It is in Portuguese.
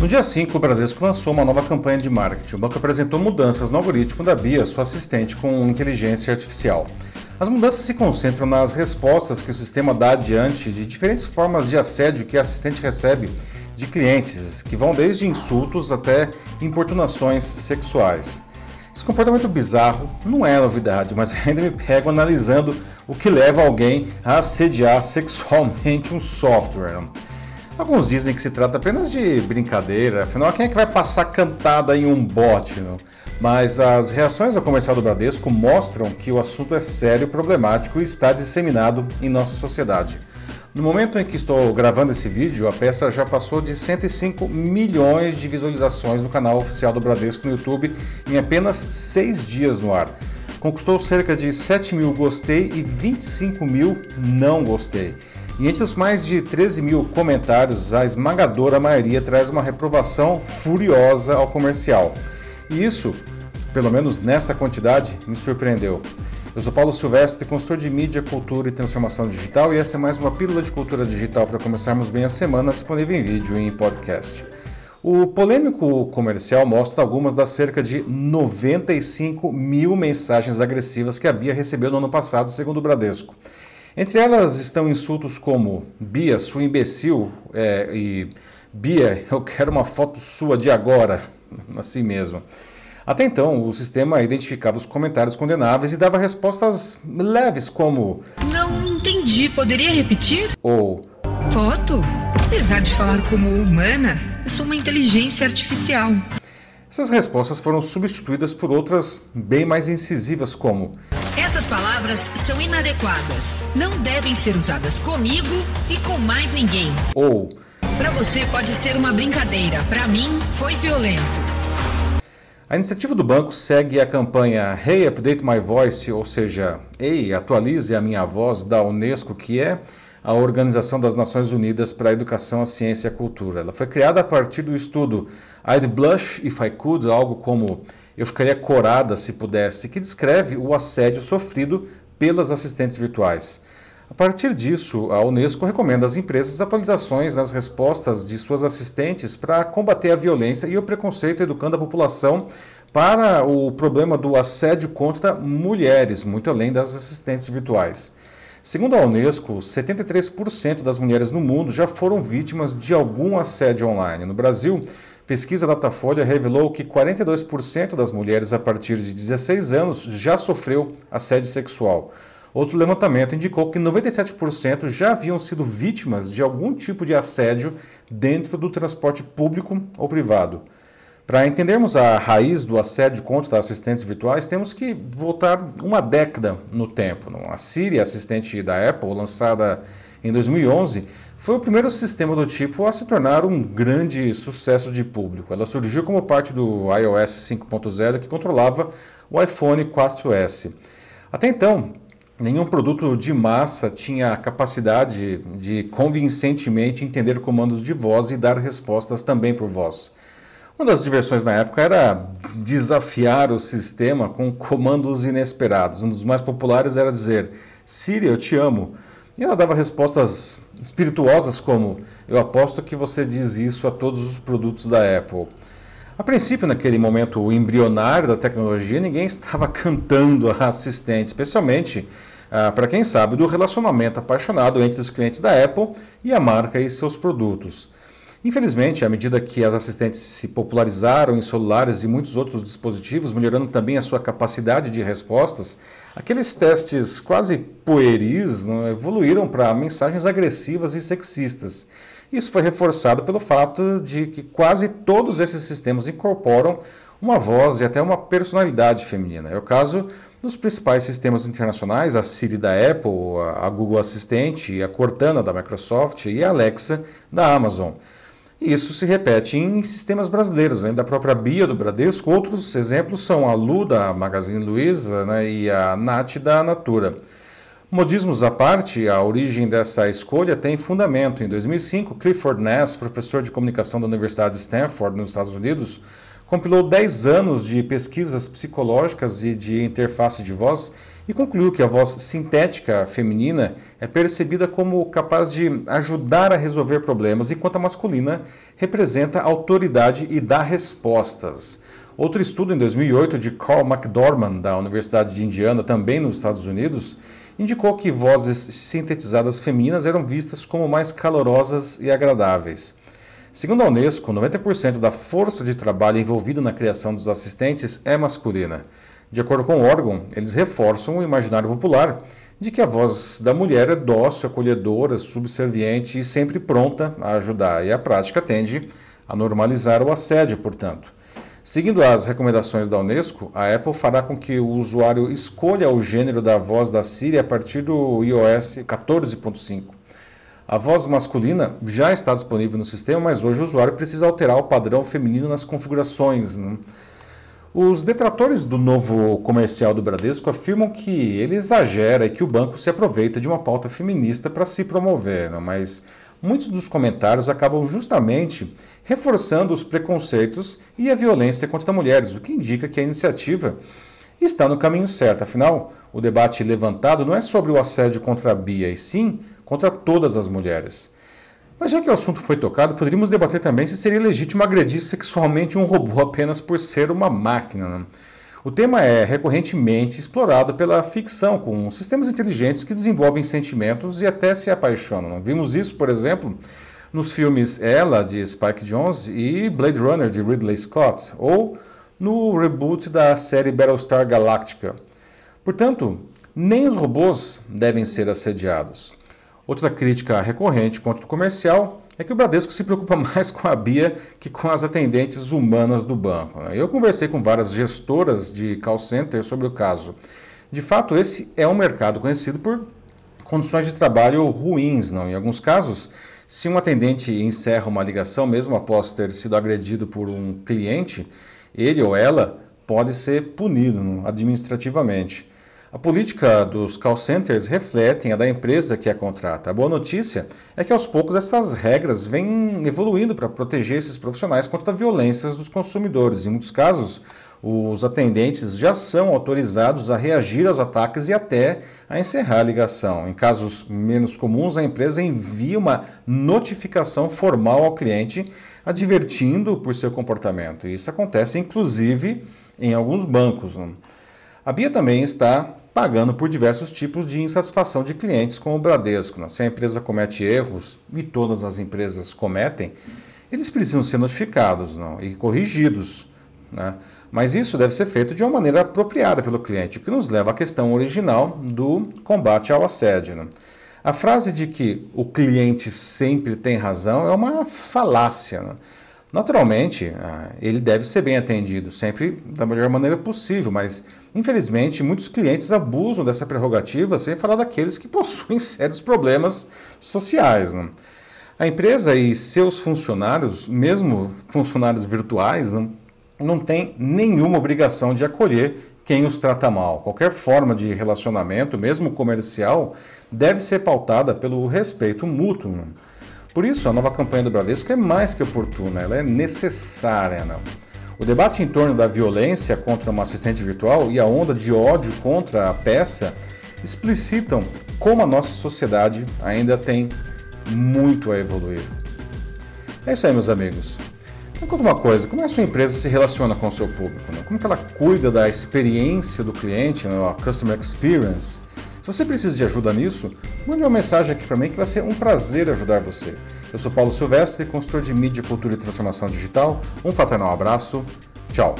No dia 5, o Bradesco lançou uma nova campanha de marketing. O banco apresentou mudanças no algoritmo da Bia, sua assistente com inteligência artificial. As mudanças se concentram nas respostas que o sistema dá diante de diferentes formas de assédio que a assistente recebe de clientes, que vão desde insultos até importunações sexuais. Esse comportamento bizarro não é novidade, mas ainda me pego analisando o que leva alguém a assediar sexualmente um software. Alguns dizem que se trata apenas de brincadeira, afinal, quem é que vai passar cantada em um bot? Não? Mas as reações ao comercial do Bradesco mostram que o assunto é sério, problemático e está disseminado em nossa sociedade. No momento em que estou gravando esse vídeo, a peça já passou de 105 milhões de visualizações no canal oficial do Bradesco no YouTube em apenas seis dias no ar. Conquistou cerca de 7 mil gostei e 25 mil não gostei. E entre os mais de 13 mil comentários, a esmagadora maioria traz uma reprovação furiosa ao comercial. E isso, pelo menos nessa quantidade, me surpreendeu. Eu sou Paulo Silvestre, consultor de mídia, cultura e transformação digital, e essa é mais uma pílula de cultura digital para começarmos bem a semana, disponível em vídeo e em podcast. O polêmico comercial mostra algumas das cerca de 95 mil mensagens agressivas que a Bia recebeu no ano passado, segundo o Bradesco. Entre elas estão insultos como Bia, sua imbecil, é, e Bia, eu quero uma foto sua de agora, assim mesmo. Até então, o sistema identificava os comentários condenáveis e dava respostas leves como Não entendi, poderia repetir? Ou Foto? Apesar de falar como humana, eu sou uma inteligência artificial. Essas respostas foram substituídas por outras bem mais incisivas como essas palavras são inadequadas. Não devem ser usadas comigo e com mais ninguém. Ou Para você pode ser uma brincadeira, para mim foi violento. A iniciativa do banco segue a campanha Hey Update My Voice, ou seja, Ei, atualize a minha voz da Unesco, que é a Organização das Nações Unidas para a Educação, a Ciência e a Cultura. Ela foi criada a partir do estudo I'd Blush If I Could, algo como eu ficaria corada se pudesse, que descreve o assédio sofrido pelas assistentes virtuais. A partir disso, a Unesco recomenda às empresas atualizações nas respostas de suas assistentes para combater a violência e o preconceito, educando a população para o problema do assédio contra mulheres, muito além das assistentes virtuais. Segundo a Unesco, 73% das mulheres no mundo já foram vítimas de algum assédio online. No Brasil, Pesquisa Datafolha revelou que 42% das mulheres a partir de 16 anos já sofreu assédio sexual. Outro levantamento indicou que 97% já haviam sido vítimas de algum tipo de assédio dentro do transporte público ou privado. Para entendermos a raiz do assédio contra assistentes virtuais, temos que voltar uma década no tempo. A Siri, assistente da Apple, lançada em 2011, foi o primeiro sistema do tipo a se tornar um grande sucesso de público. Ela surgiu como parte do iOS 5.0 que controlava o iPhone 4S. Até então, nenhum produto de massa tinha a capacidade de convincentemente entender comandos de voz e dar respostas também por voz. Uma das diversões na época era desafiar o sistema com comandos inesperados. Um dos mais populares era dizer: Siri, eu te amo. E ela dava respostas espirituosas como: Eu aposto que você diz isso a todos os produtos da Apple. A princípio, naquele momento embrionário da tecnologia, ninguém estava cantando a assistente, especialmente ah, para quem sabe do relacionamento apaixonado entre os clientes da Apple e a marca e seus produtos. Infelizmente, à medida que as assistentes se popularizaram em celulares e muitos outros dispositivos, melhorando também a sua capacidade de respostas, aqueles testes quase pueris evoluíram para mensagens agressivas e sexistas. Isso foi reforçado pelo fato de que quase todos esses sistemas incorporam uma voz e até uma personalidade feminina. É o caso dos principais sistemas internacionais, a Siri da Apple, a Google Assistente, a Cortana da Microsoft e a Alexa da Amazon. Isso se repete em sistemas brasileiros, além da própria Bia do Bradesco. Outros exemplos são a Lu da Magazine Luiza né, e a Nat da Natura. Modismos à parte, a origem dessa escolha tem fundamento. Em 2005, Clifford Ness, professor de comunicação da Universidade de Stanford, nos Estados Unidos, compilou 10 anos de pesquisas psicológicas e de interface de voz e concluiu que a voz sintética feminina é percebida como capaz de ajudar a resolver problemas, enquanto a masculina representa autoridade e dá respostas. Outro estudo em 2008 de Carl McDormand, da Universidade de Indiana, também nos Estados Unidos, indicou que vozes sintetizadas femininas eram vistas como mais calorosas e agradáveis. Segundo a Unesco, 90% da força de trabalho envolvida na criação dos assistentes é masculina. De acordo com o órgão, eles reforçam o imaginário popular de que a voz da mulher é dócil, acolhedora, subserviente e sempre pronta a ajudar, e a prática tende a normalizar o assédio, portanto. Seguindo as recomendações da Unesco, a Apple fará com que o usuário escolha o gênero da voz da Siri a partir do iOS 14.5. A voz masculina já está disponível no sistema, mas hoje o usuário precisa alterar o padrão feminino nas configurações. Né? Os detratores do novo comercial do Bradesco afirmam que ele exagera e que o banco se aproveita de uma pauta feminista para se promover, não? mas muitos dos comentários acabam justamente reforçando os preconceitos e a violência contra mulheres, o que indica que a iniciativa está no caminho certo. Afinal, o debate levantado não é sobre o assédio contra a Bia, e sim contra todas as mulheres. Mas já que o assunto foi tocado, poderíamos debater também se seria legítimo agredir sexualmente um robô apenas por ser uma máquina. Né? O tema é recorrentemente explorado pela ficção, com sistemas inteligentes que desenvolvem sentimentos e até se apaixonam. Vimos isso, por exemplo, nos filmes Ela, de Spike Jonze, e Blade Runner, de Ridley Scott, ou no reboot da série Battlestar Galactica. Portanto, nem os robôs devem ser assediados. Outra crítica recorrente contra o comercial é que o Bradesco se preocupa mais com a Bia que com as atendentes humanas do banco. Né? Eu conversei com várias gestoras de call center sobre o caso. De fato, esse é um mercado conhecido por condições de trabalho ruins. Não? Em alguns casos, se um atendente encerra uma ligação, mesmo após ter sido agredido por um cliente, ele ou ela pode ser punido administrativamente. A política dos call centers refletem a da empresa que a contrata. A boa notícia é que aos poucos essas regras vêm evoluindo para proteger esses profissionais contra violências dos consumidores. Em muitos casos, os atendentes já são autorizados a reagir aos ataques e até a encerrar a ligação. Em casos menos comuns, a empresa envia uma notificação formal ao cliente advertindo por seu comportamento. Isso acontece inclusive em alguns bancos. A Bia também está pagando por diversos tipos de insatisfação de clientes com o Bradesco. Né? Se a empresa comete erros, e todas as empresas cometem, eles precisam ser notificados não? e corrigidos. Né? Mas isso deve ser feito de uma maneira apropriada pelo cliente, o que nos leva à questão original do combate ao assédio. Né? A frase de que o cliente sempre tem razão é uma falácia. Né? Naturalmente, ah, ele deve ser bem atendido, sempre da melhor maneira possível, mas infelizmente muitos clientes abusam dessa prerrogativa, sem falar daqueles que possuem sérios problemas sociais. Né? A empresa e seus funcionários, mesmo funcionários virtuais, não, não têm nenhuma obrigação de acolher quem os trata mal. Qualquer forma de relacionamento, mesmo comercial, deve ser pautada pelo respeito mútuo. Né? Por isso, a nova campanha do Bradesco é mais que oportuna, ela é necessária. Não? O debate em torno da violência contra uma assistente virtual e a onda de ódio contra a peça explicitam como a nossa sociedade ainda tem muito a evoluir. É isso aí, meus amigos. Me conta uma coisa, como é a sua empresa se relaciona com o seu público? Né? Como que ela cuida da experiência do cliente, né? a customer experience? Você precisa de ajuda nisso, mande uma mensagem aqui para mim que vai ser um prazer ajudar você. Eu sou Paulo Silvestre, consultor de mídia, cultura e transformação digital. Um fraternal abraço. Tchau.